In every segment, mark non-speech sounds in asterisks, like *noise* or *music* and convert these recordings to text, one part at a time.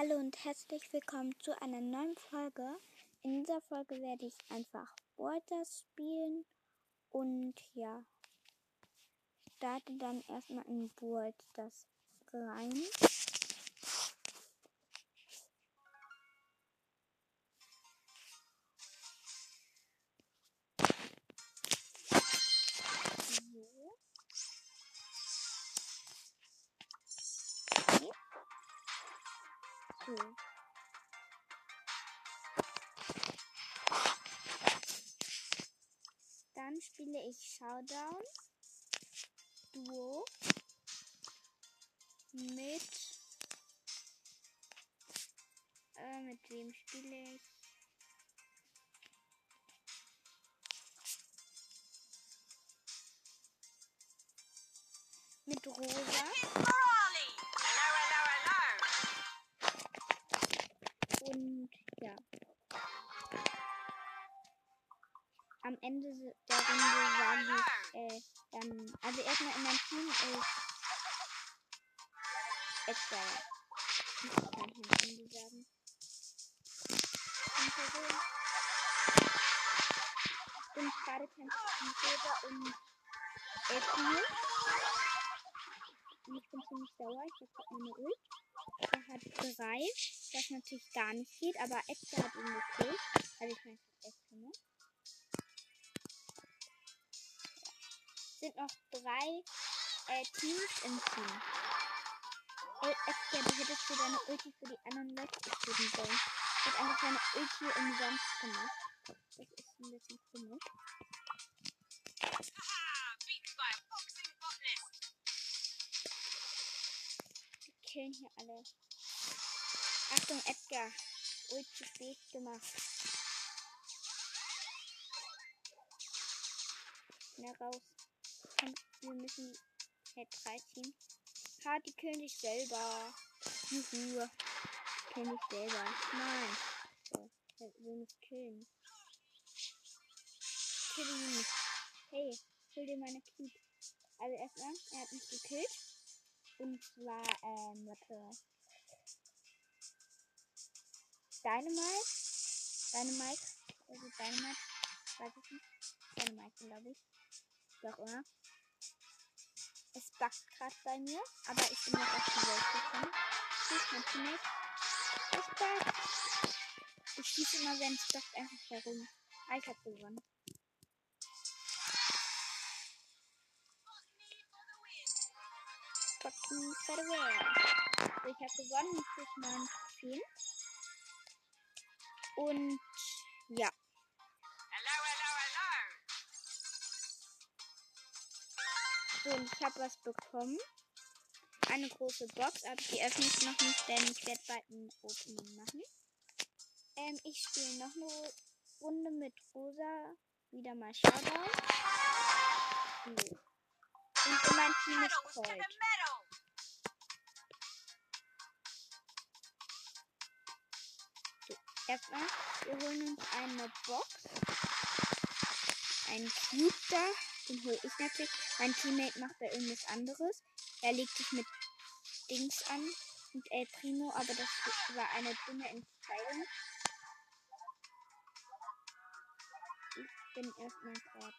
Hallo und herzlich willkommen zu einer neuen Folge. In dieser Folge werde ich einfach Borders spielen und ja, starte dann erstmal in Borders rein. So. Dann spiele ich Showdown Duo mit äh, mit wem spiele ich? Am Ende der Runde sage ich, äh, dann, also erstmal in meinem Team ist Edgar. Ich kann ich am Ende sagen. Und Person. Und gerade kämpft ein Silber und Edmund. Und ich bin ziemlich sauer. Ich grad meine Ult. Er hat drei, was natürlich gar nicht geht, aber Edgar hat ihn gekillt. Also ich meine, Edgar, ne? Sind noch drei äh, Teams im Team. Ey, Edgar, du hättest für deine Ulti für die anderen Leute geben sollen. Du hast einfach deine Ulti umsonst gemacht. Das ist ein bisschen komisch. killen hier alle. Achtung, Edgar. Zu spät gemacht. Schnell raus. Komm, wir müssen Head 3 ziehen. Ha, die killen sich selber. Juhu. Sich selber. Nein. So, er will mich killen. Kill ihn. Hey, kill dir meine Cube. Also erstmal, er hat mich gekillt. Und zwar, ähm, warte. Dynamite. Dynamite. Also Dynamite. Weiß ich nicht. Dynamite, glaube ich. Immer. Es backt gerade bei mir, aber ich bin jetzt auf die Welt gekommen. Tschüss, mein Teammate. Es backt. Ich schieße immer, wenn es backt, einfach herum. Ich hab gewonnen. fucking farewell. Ich habe gewonnen durch meinen Trophäen. Und ja. So, und ich habe was bekommen. Eine große Box, aber die öffne ich noch nicht, denn ich werde bald ein Opening machen. Ähm, ich spiele noch eine Runde mit Rosa. Wieder mal Showdown. So. Und mein Team ist Colt. Erstmal, wir holen uns eine Box. Ein Cube da. Den hole ich natürlich. Mein Teammate macht da irgendwas anderes. Er legt sich mit Dings an. Und El Primo, aber das war eine dumme Entscheidung. Ich bin erstmal gerade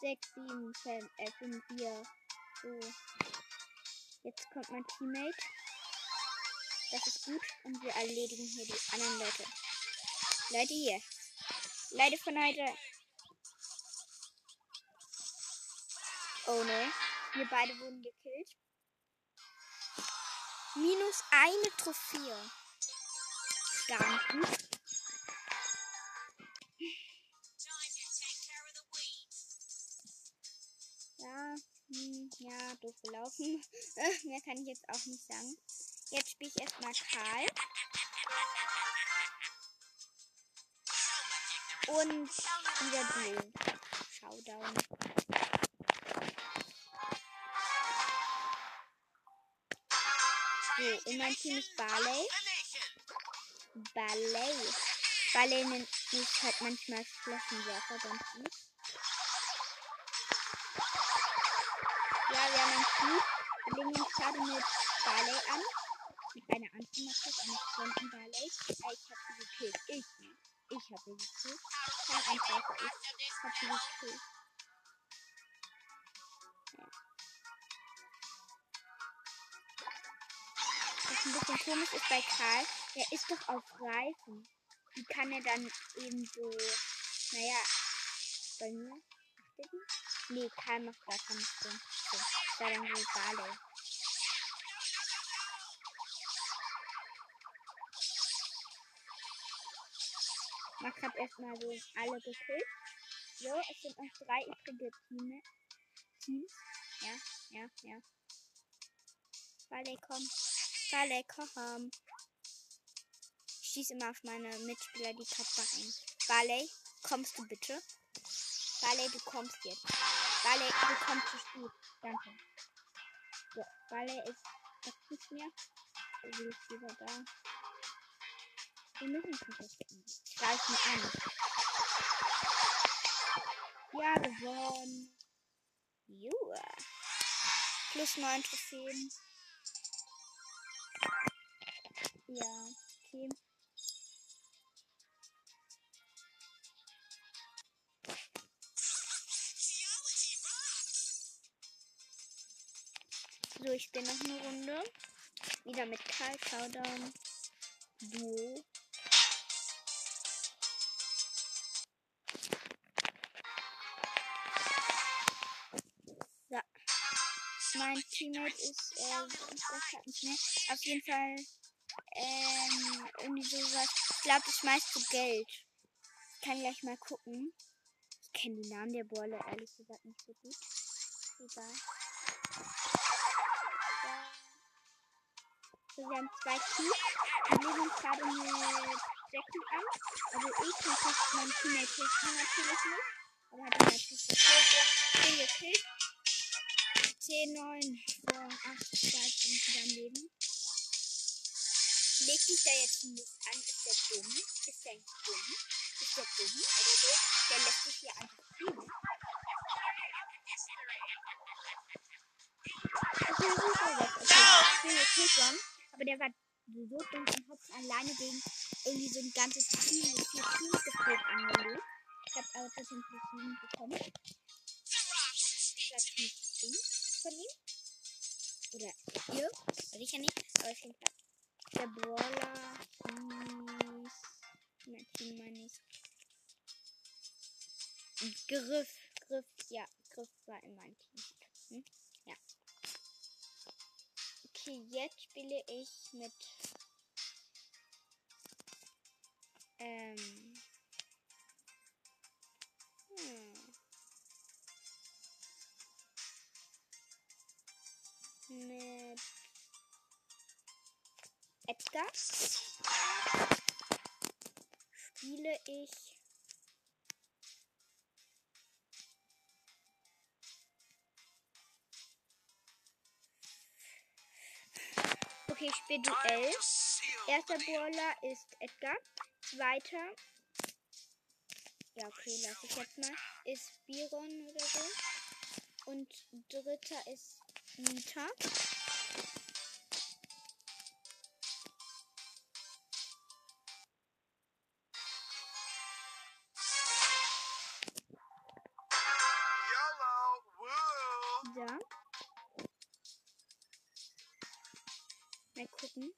6, 7, 5, äh, 5, 4. So. Jetzt kommt mein Teammate. Das ist gut. Und wir erledigen hier die anderen Leute. Leute hier. Leute von heute. Oh ne. Wir beide wurden gekillt. Minus eine Trophäe. Gut. Ja, hm, ja, doof gelaufen. *laughs* Mehr kann ich jetzt auch nicht sagen. Jetzt spiele ich erstmal Karl. Und wieder Duo. Showdown. So, und mein Team ist Barley. Barley. Barley nennt mich halt manchmal Flächenwerfer, sonst nicht. Ja, wir haben ein Team. Wir legen uns gerade mit Barley an mit einer möchte mal kurz eine Freundin Barley. Ich hab sie gekillt. Ich. Ich hab sie gekillt. Kein Angreifer. Ich hab sie gekillt. Was ein bisschen komisch ist bei Karl, der ist doch auf Reifen. Wie kann er dann eben so, naja, bei mir? Nee, Karl macht gar keine Stimmen. So, da dann wohl Barley. Max hat erstmal so alle gekillt. So, es sind noch drei übrige Team Teams. Ja, ja, ja. Barley, komm. Barley, komm. Ich schieße immer auf meine Mitspieler, die Kappa ein. Barley, kommst du bitte? Barley, du kommst jetzt. Barley, du kommst zu spät. Danke. So, Barley ist nicht mehr. So, wie ist wieder da. Wir müssen versuchen. Greifen an. Ja, gewonnen. Joa. Plus 9 Trophäen. Ja, okay. So, ich bin noch eine Runde. Wieder mit Karl Countdown. Duo. mein Teammate ist, äh, ich weiß nicht mehr. Auf jeden Fall, ähm, irgendwie sowas. Ich glaube, schmeiß zu Geld. Ich kann gleich mal gucken. Ich kenne die Namen der Bolle ehrlich gesagt nicht so gut. Egal. So, wir haben zwei Teams. Wir legen uns gerade mit Jackie an. Also ich und mein Teammate hilft mir natürlich nicht. Aber hat er natürlich gekillt. Den gekillt. 10, 9, vor 8, 2 Punkte daneben. Legt sich da jetzt nicht an, ist der dumm? Ist der dumm? Ist der dumm oder so? Der lässt sich hier einfach spielen. Okay, super weg. Okay, ich bin jetzt nicht aber der war so dumm und hat alleine gegen irgendwie so ein ganzes Team mit vier Teams gefühlt angelegt. Ich hab aber trotzdem Plus bekommen. Ich sag nicht dumm von ihm. Oder ihr. Weiß ich ja nicht. Aber ich finde der Brawler hieß. Mein Team meine ich. Griff. Griff. Ja, Griff war in meinem Team. Hm? Ja. Okay, jetzt spiele ich mit. Edgar spiele ich Okay, ich spiele Duell. Erster Brawler ist Edgar. Zweiter. Ja, okay, lass ich jetzt mal. Ist Biron oder so. Und dritter ist Nita. Ja. Mal gucken.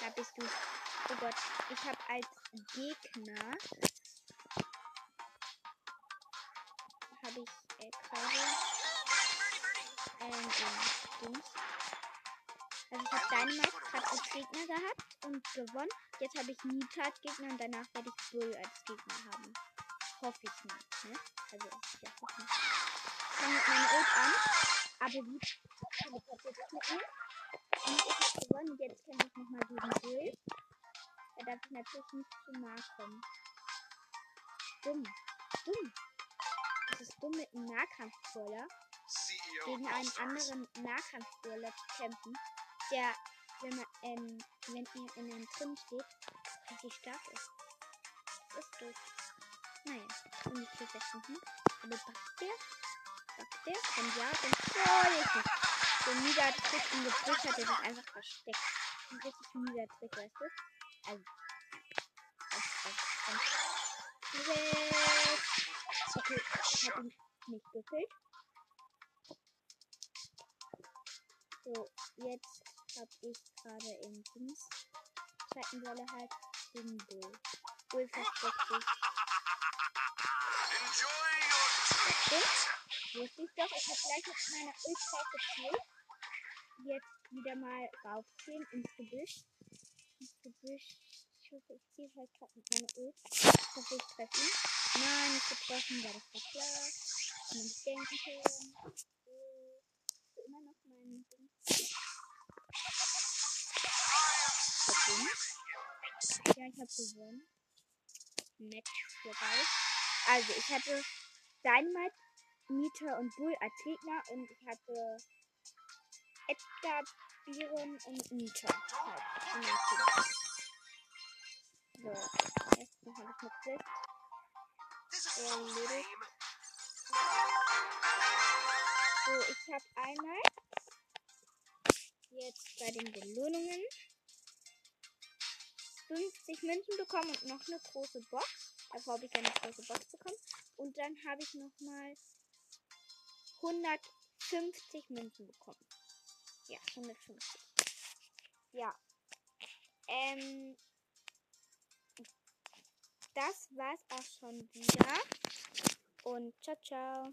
Da bist du. Oh Gott, ich habe als Gegner habe ich äh, gerade ähm, Dings. Also ich habe Dynamite gerade als Gegner gehabt und gewonnen. Jetzt habe ich Nita als Gegner und danach werde ich Bull als Gegner haben. Hoffe ich mal. Ne? Also, ja, hoffen. Ich fange mit meiner Ult an. Aber wie teleportiert das mit mir? Und ich habe gewonnen. Jetzt kämpfe ich nochmal gegen Bull. Da darf ich natürlich nicht zu nahe kommen. Dumm. Dumm. Das ist dumm mit einem Nahkampfbrawler gegen einen anderen Nahkampfbrawler kämpfen, der, wenn man, ähm, wenn ihr in einem drin steht, richtig stark ist. Das ist doof. Naja, und ich krieg das hinten. Aber backt der? Der? Wenn ja, dann oh, jetzt nicht. Der Nieder hat kurz ihn gedrückt, hat er sich einfach versteckt. ein richtig mieser Trick, weißt du? Also. Das, ich hab ihn nicht gekillt. So, jetzt hab ich gerade im Dings zweiten Rolle halt den Bull. Bull versteckt sich. Stimmt. Wusste ich doch. Ich hab gleich mit meiner Ölzeit gespielt. Jetzt wieder mal raufziehen ins Gebüsch. Ins Gebüsch. Ich hoffe, ich ziehe halt gerade mit meiner Öl. Ich hoffe, ich treffe ihn. Nein, nicht getroffen, weil das war klar. Kann man nicht denken können. So, immer noch mein Ding. Ja, ich habe gewonnen. Match vorbei. Also, ich hatte Dynamite, Nita und Bull als Gegner und ich hatte Edgar, Biren und halt Team. So, jetzt noch habe ich mit Quest erledigt. So, ich habe einmal jetzt bei den Belohnungen 50 Münzen bekommen und noch eine große Box. Davor habe ich eine große Box bekommen. Und dann habe ich nochmal 150 Münzen bekommen. Ja, 150. Ja. Ähm. Das war's auch schon wieder. Und ciao, ciao.